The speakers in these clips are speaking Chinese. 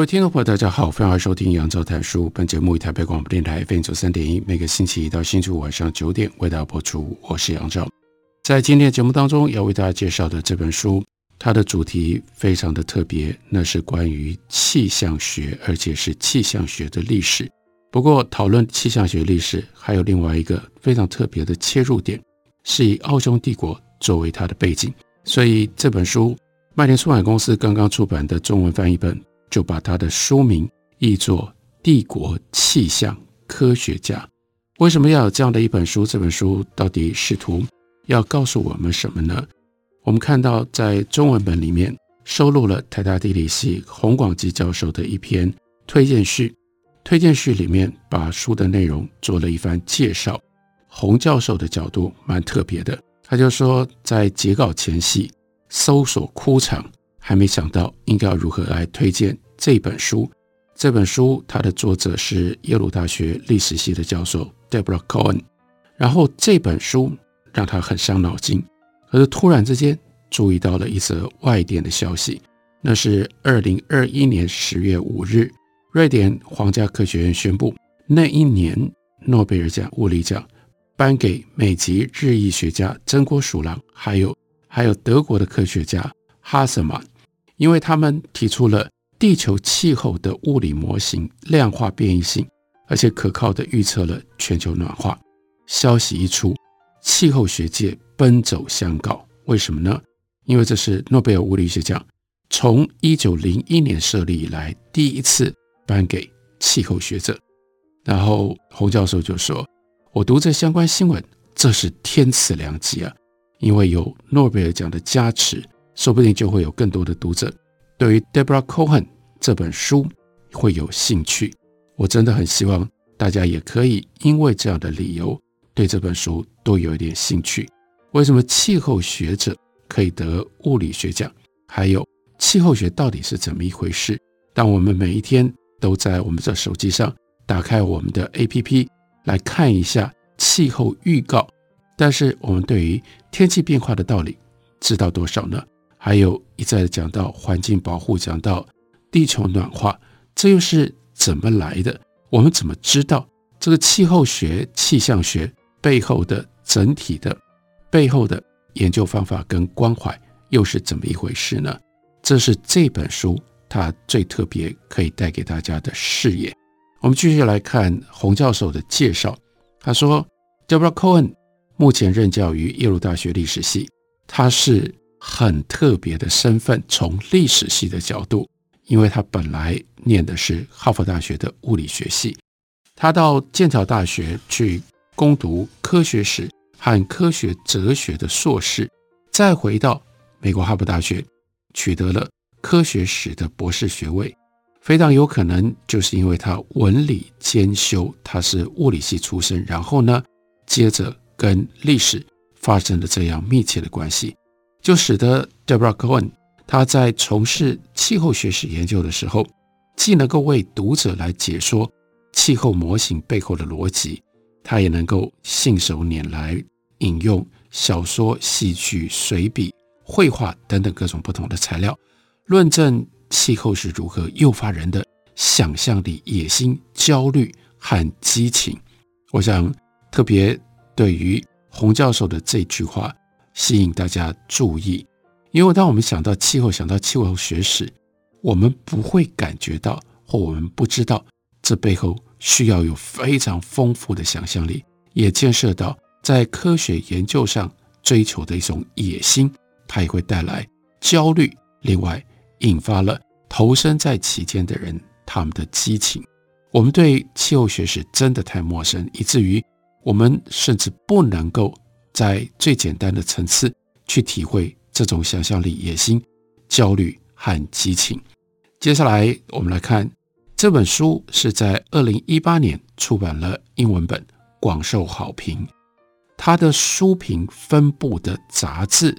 各位听众朋友，大家好，欢迎收听杨照谈书。本节目以台北广播电台 FM 九三点一，每个星期一到星期五晚上九点为大家播出。我是杨照，在今天节目当中要为大家介绍的这本书，它的主题非常的特别，那是关于气象学，而且是气象学的历史。不过，讨论气象学历史还有另外一个非常特别的切入点，是以奥匈帝国作为它的背景。所以这本书，麦田出版公司刚刚出版的中文翻译本。就把他的书名译作《帝国气象科学家》。为什么要有这样的一本书？这本书到底试图要告诉我们什么呢？我们看到在中文本里面收录了台大地理系洪广基教授的一篇推荐序，推荐序里面把书的内容做了一番介绍。洪教授的角度蛮特别的，他就说在截稿前夕搜索枯肠。还没想到应该要如何来推荐这本书。这本书它的作者是耶鲁大学历史系的教授 Deborah Cohen。然后这本书让他很伤脑筋，可是突然之间注意到了一则外电的消息，那是二零二一年十月五日，瑞典皇家科学院宣布，那一年诺贝尔奖物理奖颁给美籍日裔学家真锅淑郎，还有还有德国的科学家哈瑟曼。因为他们提出了地球气候的物理模型量化变异性，而且可靠地预测了全球暖化。消息一出，气候学界奔走相告。为什么呢？因为这是诺贝尔物理学奖从一九零一年设立以来第一次颁给气候学者。然后洪教授就说：“我读这相关新闻，这是天赐良机啊！因为有诺贝尔奖的加持。”说不定就会有更多的读者对于 Deborah Cohen 这本书会有兴趣。我真的很希望大家也可以因为这样的理由对这本书多有一点兴趣。为什么气候学者可以得物理学奖？还有气候学到底是怎么一回事？当我们每一天都在我们的手机上打开我们的 APP 来看一下气候预告，但是我们对于天气变化的道理知道多少呢？还有一再的讲到环境保护，讲到地球暖化，这又是怎么来的？我们怎么知道这个气候学、气象学背后的整体的背后的研究方法跟关怀又是怎么一回事呢？这是这本书它最特别可以带给大家的视野。我们继续来看洪教授的介绍。他说，Deborah Cohen 目前任教于耶鲁大学历史系，他是。很特别的身份，从历史系的角度，因为他本来念的是哈佛大学的物理学系，他到剑桥大学去攻读科学史和科学哲学的硕士，再回到美国哈佛大学取得了科学史的博士学位，非常有可能就是因为他文理兼修，他是物理系出身，然后呢，接着跟历史发生了这样密切的关系。就使得 Deborah Cohen 他在从事气候学史研究的时候，既能够为读者来解说气候模型背后的逻辑，他也能够信手拈来引用小说、戏剧、随笔、绘画等等各种不同的材料，论证气候是如何诱发人的想象力、野心、焦虑和激情。我想特别对于洪教授的这句话。吸引大家注意，因为当我们想到气候，想到气候学史，我们不会感觉到，或我们不知道，这背后需要有非常丰富的想象力，也建设到在科学研究上追求的一种野心，它也会带来焦虑。另外，引发了投身在其间的人他们的激情。我们对气候学史真的太陌生，以至于我们甚至不能够。在最简单的层次去体会这种想象力、野心、焦虑和激情。接下来，我们来看这本书是在二零一八年出版了英文本，广受好评。它的书评分布的杂志，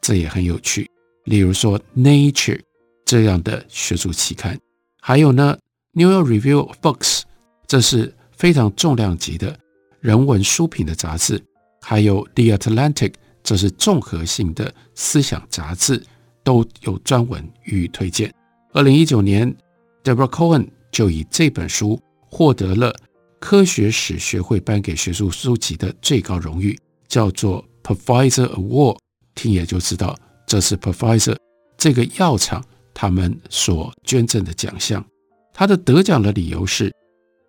这也很有趣。例如说《Nature》这样的学术期刊，还有呢，《New York Review of Books》，这是非常重量级的人文书评的杂志，还有《The Atlantic》，这是综合性的思想杂志，都有专文予以推荐。二零一九年，Deborah Cohen 就以这本书获得了科学史学会颁给学术书籍的最高荣誉，叫做 Pfizer Award。听也就知道，这是 Professor 这个药厂他们所捐赠的奖项。他的得奖的理由是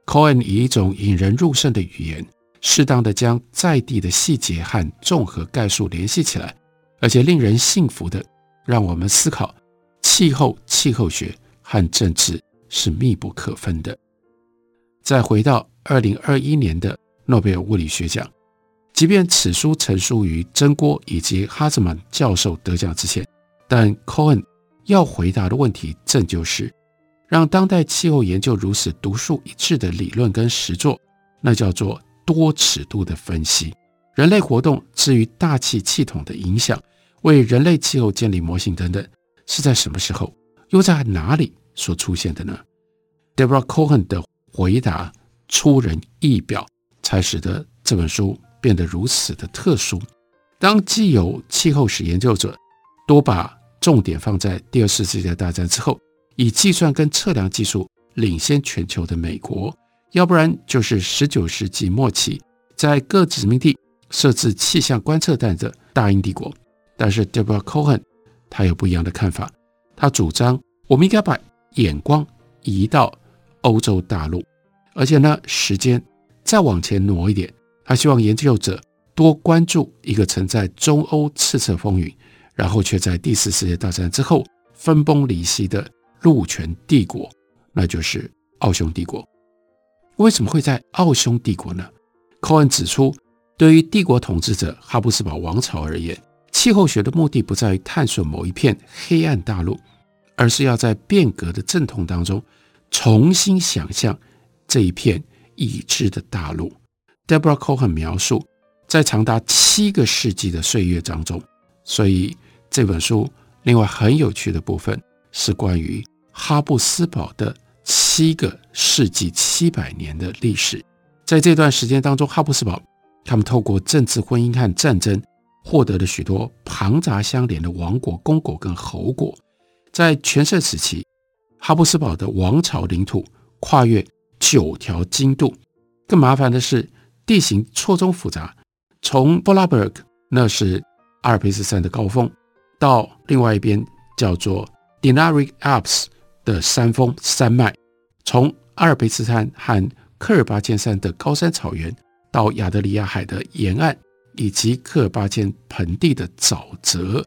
，Cohen 以一种引人入胜的语言，适当的将在地的细节和综合概述联系起来，而且令人信服的让我们思考。气候、气候学和政治是密不可分的。再回到二零二一年的诺贝尔物理学奖，即便此书成书于真锅以及哈兹曼教授得奖之前，但 Cohen 要回答的问题，正就是让当代气候研究如此独树一帜的理论跟实作，那叫做多尺度的分析，人类活动至于大气系统的影响，为人类气候建立模型等等。是在什么时候，又在哪里所出现的呢？Deborah Cohen 的回答出人意表，才使得这本书变得如此的特殊。当既有气候史研究者多把重点放在第二次世界大战之后，以计算跟测量技术领先全球的美国，要不然就是十九世纪末期在各殖民地设置气象观测站的大英帝国，但是 Deborah Cohen。他有不一样的看法，他主张我们应该把眼光移到欧洲大陆，而且呢，时间再往前挪一点。他希望研究者多关注一个曾在中欧叱咤风云，然后却在第四世界大战之后分崩离析的陆权帝国，那就是奥匈帝国。为什么会在奥匈帝国呢？科恩指出，对于帝国统治者哈布斯堡王朝而言。气候学的目的不在于探索某一片黑暗大陆，而是要在变革的阵痛当中重新想象这一片已知的大陆。Deborah Cohen 描述，在长达七个世纪的岁月当中，所以这本书另外很有趣的部分是关于哈布斯堡的七个世纪七百年的历史。在这段时间当中，哈布斯堡他们透过政治、婚姻和战争。获得了许多庞杂相连的王国、公国跟侯国，在全盛时期，哈布斯堡的王朝领土跨越九条经度。更麻烦的是，地形错综复杂，从 Vorarlberg 那是阿尔卑斯山的高峰，到另外一边叫做 Dinaric Alps 的山峰山脉，从阿尔卑斯山和科尔巴阡山的高山草原，到亚得里亚海的沿岸。以及科尔巴阡盆地的沼泽，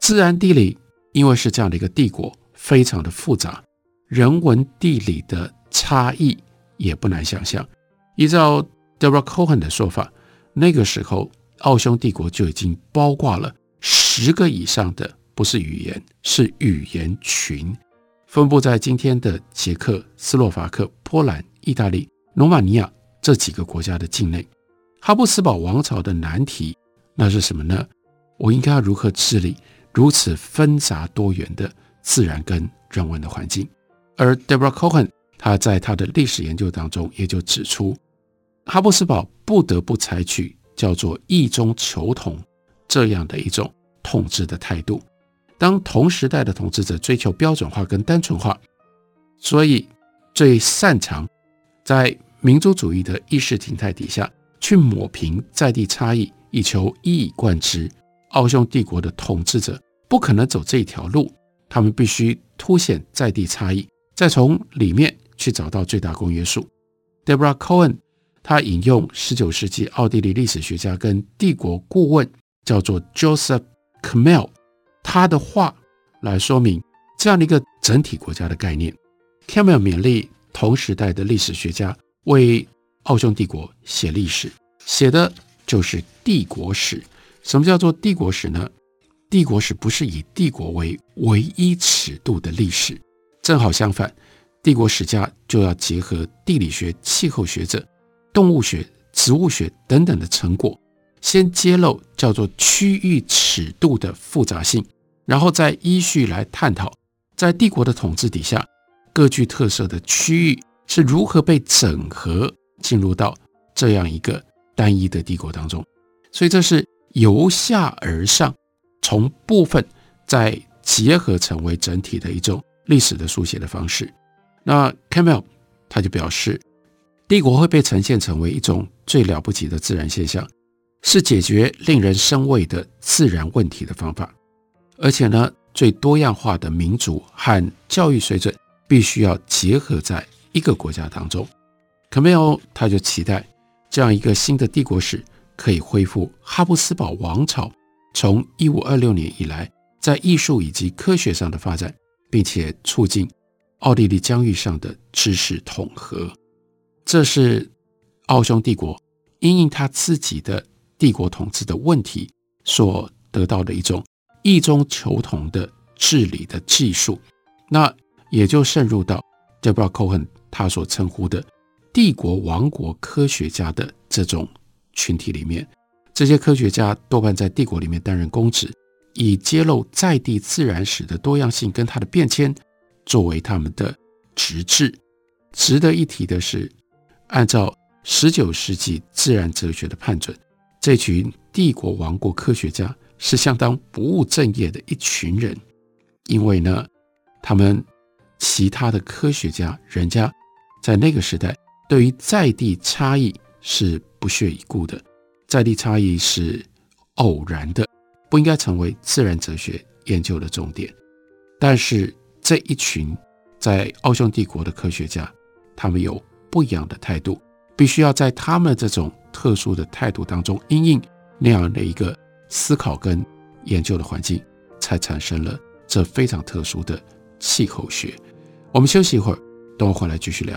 自然地理因为是这样的一个帝国，非常的复杂，人文地理的差异也不难想象。依照 Debra Cohen 的说法，那个时候奥匈帝国就已经包括了十个以上的不是语言，是语言群，分布在今天的捷克斯洛伐克、波兰、意大利、罗马尼亚这几个国家的境内。哈布斯堡王朝的难题，那是什么呢？我应该要如何治理如此纷杂多元的自然跟人文的环境？而 Deborah Cohen 他在他的历史研究当中，也就指出，哈布斯堡不得不采取叫做异中求同这样的一种统治的态度。当同时代的统治者追求标准化跟单纯化，所以最擅长在民族主义的意识形态底下。去抹平在地差异，以求一以贯之。奥匈帝国的统治者不可能走这一条路，他们必须凸显在地差异，再从里面去找到最大公约数。Deborah Cohen 他引用十九世纪奥地利历史学家跟帝国顾问叫做 Joseph Kmel 他的话来说明这样的一个整体国家的概念。Camel 勉励同时代的历史学家为奥匈帝国写历史，写的就是帝国史。什么叫做帝国史呢？帝国史不是以帝国为唯一尺度的历史，正好相反，帝国史家就要结合地理学、气候学者、动物学、植物学等等的成果，先揭露叫做区域尺度的复杂性，然后再依序来探讨，在帝国的统治底下，各具特色的区域是如何被整合进入到这样一个单一的帝国当中。所以这是由下而上，从部分再结合成为整体的一种历史的书写的方式。那 Campbell 他就表示，帝国会被呈现成为一种最了不起的自然现象，是解决令人生畏的自然问题的方法，而且呢，最多样化的民族和教育水准必须要结合在一个国家当中。Campbell 他就期待这样一个新的帝国史。可以恢复哈布斯堡王朝从一五二六年以来在艺术以及科学上的发展，并且促进奥地利疆域上的知识统合。这是奥匈帝国因应他自己的帝国统治的问题所得到的一种异中求同的治理的技术。那也就渗入到 Deborah Cohen 他所称呼的帝国王国科学家的这种。群体里面，这些科学家多半在帝国里面担任公职，以揭露在地自然史的多样性跟它的变迁作为他们的职志。值得一提的是，按照十九世纪自然哲学的判准，这群帝国王国科学家是相当不务正业的一群人，因为呢，他们其他的科学家，人家在那个时代对于在地差异。是不屑一顾的，在地差异是偶然的，不应该成为自然哲学研究的重点。但是这一群在奥匈帝国的科学家，他们有不一样的态度，必须要在他们这种特殊的态度当中，因应那样的一个思考跟研究的环境，才产生了这非常特殊的气候学。我们休息一会儿，等我回来继续聊。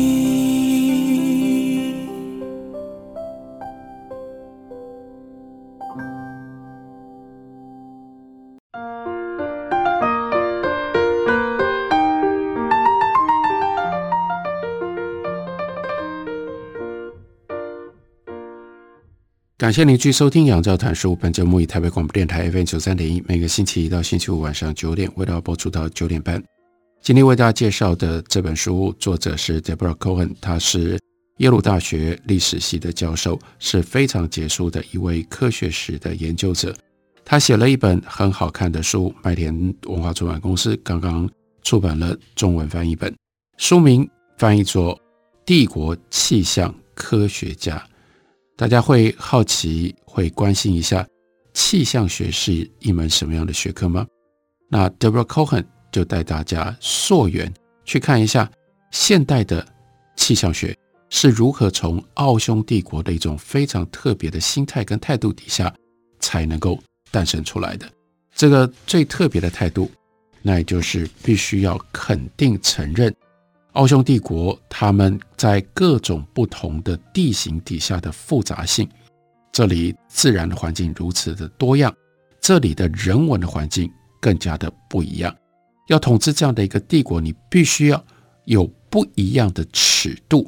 感谢您继续收听《杨照谈书》。本节目以台北广播电台 FM 九三点一，每个星期一到星期五晚上九点，为大家播出到九点半。今天为大家介绍的这本书，作者是 Deborah Cohen，他是耶鲁大学历史系的教授，是非常杰出的一位科学史的研究者。他写了一本很好看的书，麦田文化出版公司刚刚出版了中文翻译本，书名翻译作《帝国气象科学家》。大家会好奇，会关心一下气象学是一门什么样的学科吗？那 Deborah Cohen 就带大家溯源去看一下现代的气象学是如何从奥匈帝国的一种非常特别的心态跟态度底下才能够诞生出来的。这个最特别的态度，那也就是必须要肯定承认，奥匈帝国他们在各种不同的地形底下的复杂性。这里自然的环境如此的多样，这里的人文的环境更加的不一样。要统治这样的一个帝国，你必须要有不一样的尺度，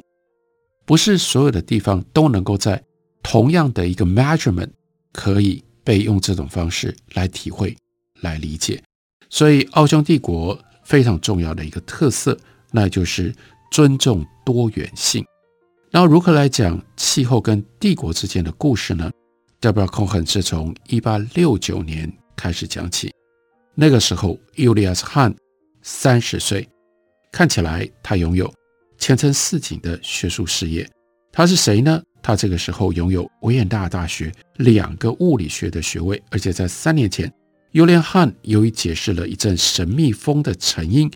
不是所有的地方都能够在同样的一个 measurement 可以被用这种方式来体会、来理解。所以，奥匈帝国非常重要的一个特色，那就是尊重多元性。那如何来讲气候跟帝国之间的故事呢？Deborah Cohen 是从一八六九年开始讲起。那个时候，Julius han 三十岁，看起来他拥有前程似锦的学术事业。他是谁呢？他这个时候拥有维也纳大学两个物理学的学位，而且在三年前，Julius Hahn 由于解释了一阵神秘风的成因，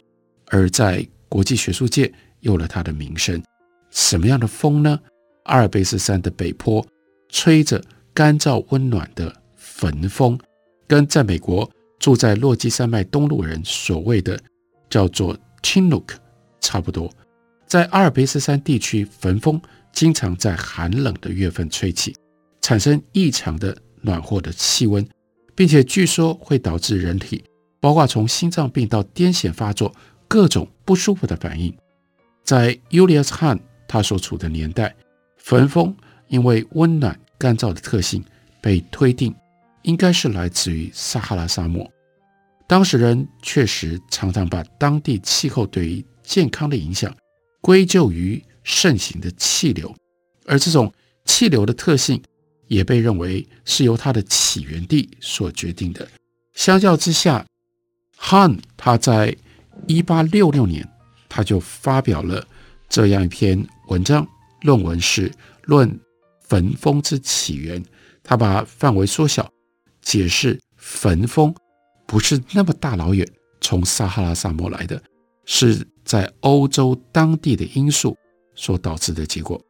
而在国际学术界有了他的名声。什么样的风呢？阿尔卑斯山的北坡吹着干燥温暖的焚风，跟在美国。住在落基山脉东麓人所谓的叫做 Chinook 差不多，在阿尔卑斯山地区，焚风经常在寒冷的月份吹起，产生异常的暖和的气温，并且据说会导致人体，包括从心脏病到癫痫发作各种不舒服的反应。在 Julius Han 他所处的年代，焚风因为温暖干燥的特性被推定。应该是来自于撒哈拉沙漠。当时人确实常常把当地气候对于健康的影响归咎于盛行的气流，而这种气流的特性也被认为是由它的起源地所决定的。相较之下，Hahn 他在一八六六年他就发表了这样一篇文章，论文是《论焚风之起源》，他把范围缩小。解释焚风不是那么大老远从撒哈拉沙漠来的，是在欧洲当地的因素所导致的结果。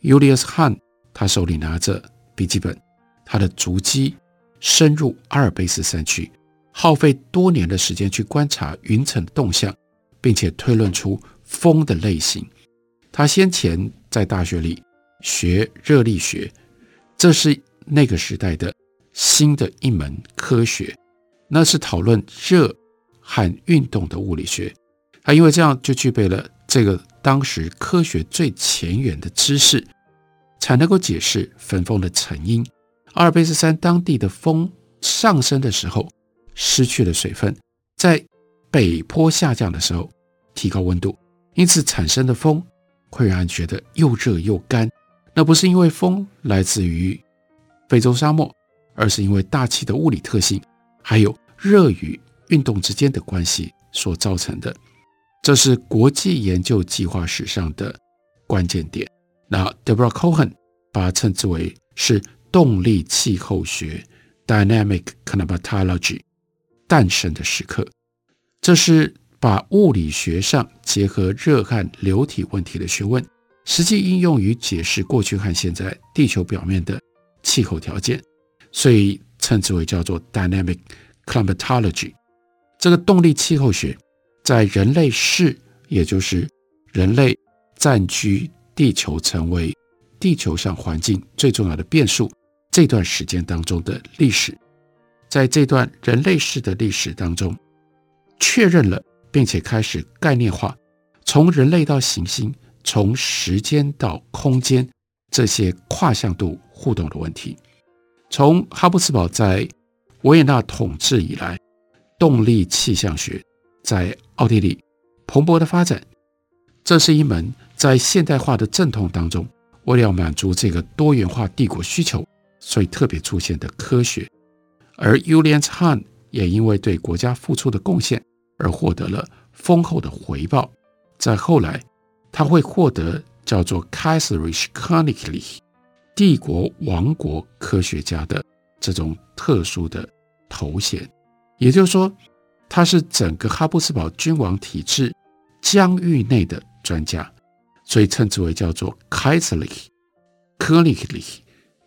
Julius Han 他手里拿着笔记本，他的足迹深入阿尔卑斯山区，耗费多年的时间去观察云层的动向，并且推论出风的类型。他先前在大学里学热力学，这是那个时代的。新的一门科学，那是讨论热和运动的物理学。他因为这样就具备了这个当时科学最前沿的知识，才能够解释焚风的成因。阿尔卑斯山当地的风上升的时候失去了水分，在北坡下降的时候提高温度，因此产生的风会让人觉得又热又干。那不是因为风来自于非洲沙漠。而是因为大气的物理特性，还有热与运动之间的关系所造成的。这是国际研究计划史上的关键点。那 Deborah Cohen 把它称之为是动力气候学 （Dynamic Climatology） 诞生的时刻。这是把物理学上结合热和流体问题的学问，实际应用于解释过去和现在地球表面的气候条件。所以称之为叫做 dynamic climatology。这个动力气候学在人类世，也就是人类占据地球成为地球上环境最重要的变数这段时间当中的历史，在这段人类世的历史当中，确认了并且开始概念化，从人类到行星，从时间到空间这些跨向度互动的问题。从哈布斯堡在维也纳统治以来，动力气象学在奥地利蓬勃的发展。这是一门在现代化的阵痛当中，为了满足这个多元化帝国需求，所以特别出现的科学。而 Julius Hahn 也因为对国家付出的贡献而获得了丰厚的回报。在后来，他会获得叫做 Kaiserliche Königliche 帝国王国科学家的这种特殊的头衔，也就是说，他是整个哈布斯堡君王体制疆域内的专家，所以称之为叫做 Kaiserlich Königlich，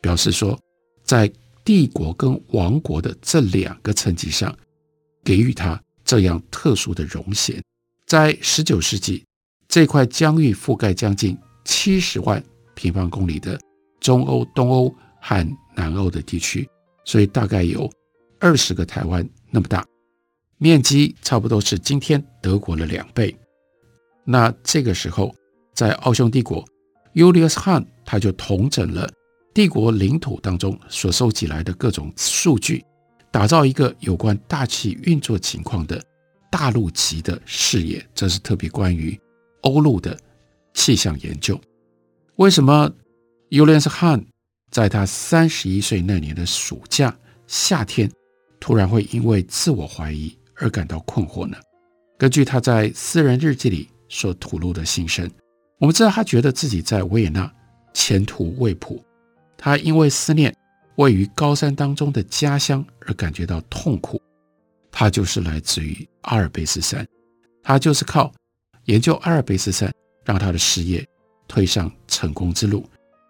表示说，在帝国跟王国的这两个层级上，给予它这样特殊的荣衔。在十九世纪，这块疆域覆盖将近七十万平方公里的中欧、东欧和南欧的地区，所以大概有二十个台湾那么大，面积差不多是今天德国的两倍。那这个时候，在奥匈帝国，Julius Hahn 他就统整了帝国领土当中所收集来的各种数据，打造一个有关大气运作情况的大陆级的视野。这是特别关于欧陆的气象研究。为什么 Julius Han 在他三十一岁那年的暑假夏天，突然会因为自我怀疑而感到困惑呢？根据他在私人日记里。所吐露的心声，我们知道他觉得自己在维也纳前途未卜，他因为思念位于高山当中的家乡而感觉到痛苦。他就是来自于阿尔卑斯山，他就是靠研究阿尔卑斯山让他的事业推上成功之路。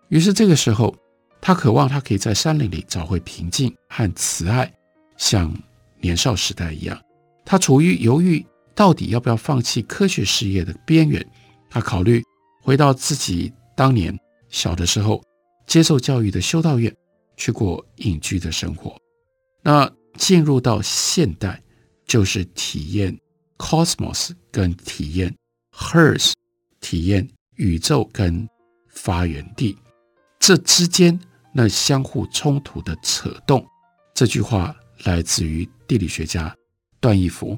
于是这个时候，他渴望他可以在山林里找回平静和慈爱，像年少时代一样。他处于犹豫。到底要不要放弃科学事业的边缘？他考虑回到自己当年小的时候接受教育的修道院，去过隐居的生活。那进入到现代，就是体验 cosmos 跟体验 hers，体验宇宙跟发源地这之间那相互冲突的扯动。这句话来自于地理学家段义孚。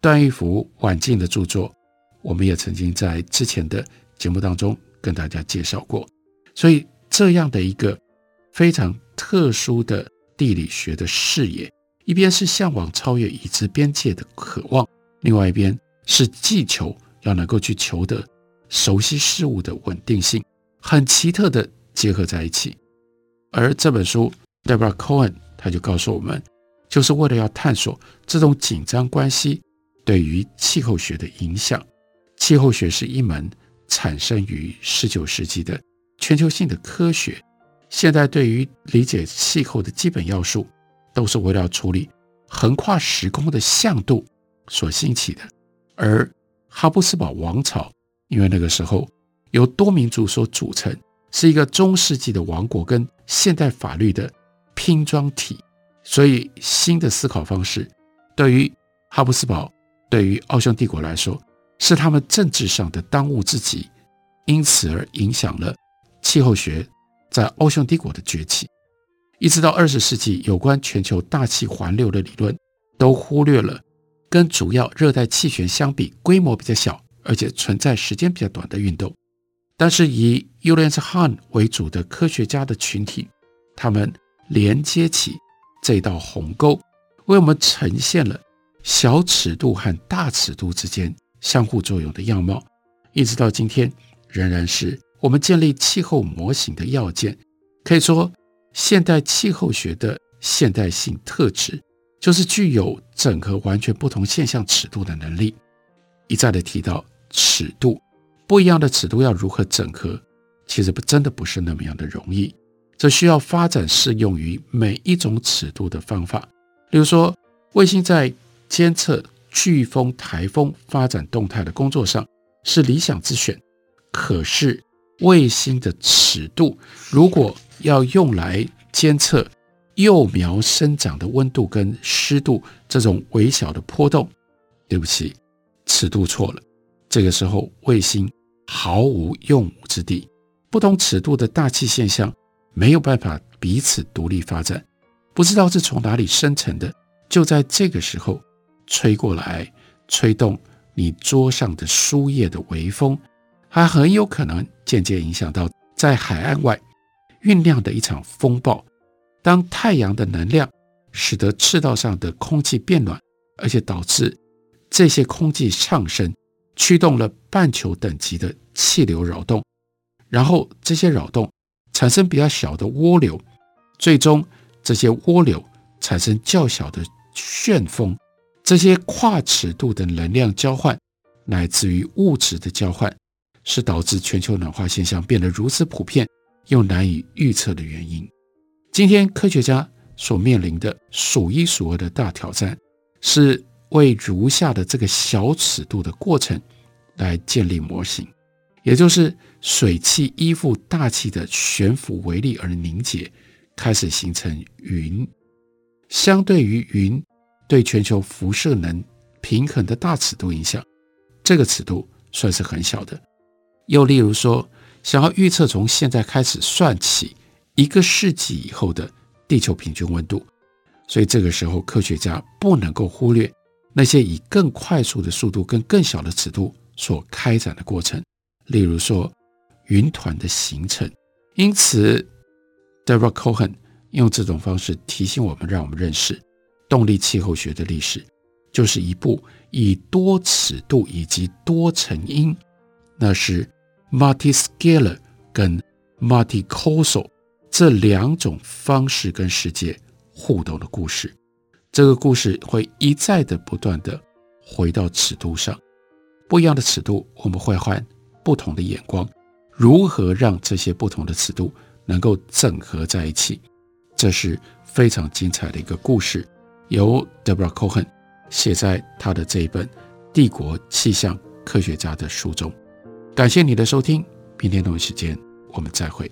段义孚晚近的著作，我们也曾经在之前的节目当中跟大家介绍过。所以，这样的一个非常特殊的地理学的视野，一边是向往超越已知边界的渴望，另外一边是既求要能够去求得熟悉事物的稳定性，很奇特的结合在一起。而这本书，Deborah Cohen 他就告诉我们，就是为了要探索这种紧张关系。对于气候学的影响，气候学是一门产生于十九世纪的全球性的科学。现在对于理解气候的基本要素，都是为了处理横跨时空的向度所兴起的。而哈布斯堡王朝，因为那个时候由多民族所组成，是一个中世纪的王国跟现代法律的拼装体，所以新的思考方式对于哈布斯堡。对于奥匈帝国来说，是他们政治上的当务之急，因此而影响了气候学在奥匈帝国的崛起。一直到二十世纪，有关全球大气环流的理论都忽略了跟主要热带气旋相比，规模比较小，而且存在时间比较短的运动。但是以 Julius Hahn 为主的科学家的群体，他们连接起这道鸿沟，为我们呈现了。小尺度和大尺度之间相互作用的样貌，一直到今天仍然是我们建立气候模型的要件。可以说，现代气候学的现代性特质就是具有整合完全不同现象尺度的能力。一再的提到尺度，不一样的尺度要如何整合，其实不真的不是那么样的容易。这需要发展适用于每一种尺度的方法。例如说，卫星在监测飓风、台风发展动态的工作上是理想之选，可是卫星的尺度如果要用来监测幼苗生长的温度跟湿度这种微小的波动，对不起，尺度错了。这个时候卫星毫无用武之地，不同尺度的大气现象没有办法彼此独立发展，不知道是从哪里生成的，就在这个时候。吹过来，吹动你桌上的书页的微风，还很有可能间接影响到在海岸外酝酿的一场风暴。当太阳的能量使得赤道上的空气变暖，而且导致这些空气上升，驱动了半球等级的气流扰动，然后这些扰动产生比较小的涡流，最终这些涡流产生较小的旋风。这些跨尺度的能量交换，乃至于物质的交换，是导致全球暖化现象变得如此普遍又难以预测的原因。今天科学家所面临的数一数二的大挑战，是为如下的这个小尺度的过程来建立模型，也就是水汽依附大气的悬浮微粒而凝结，开始形成云。相对于云对全球辐射能平衡的大尺度影响，这个尺度算是很小的。又例如说，想要预测从现在开始算起，一个世纪以后的地球平均温度，所以这个时候科学家不能够忽略那些以更快速的速度跟更小的尺度所开展的过程，例如说云团的形成。因此，Deborah Cohen 用这种方式提醒我们，让我们认识动力气候学的历史，就是一部以多尺度以及多成因，那是 multiscalar 跟 multicausal。这两种方式跟世界互动的故事，这个故事会一再的不断的回到尺度上，不一样的尺度，我们会换不同的眼光，如何让这些不同的尺度能够整合在一起？这是非常精彩的一个故事，由 Deborah Cohen 写在他的这一本《帝国气象科学家》的书中。感谢你的收听，明天同一时间我们再会。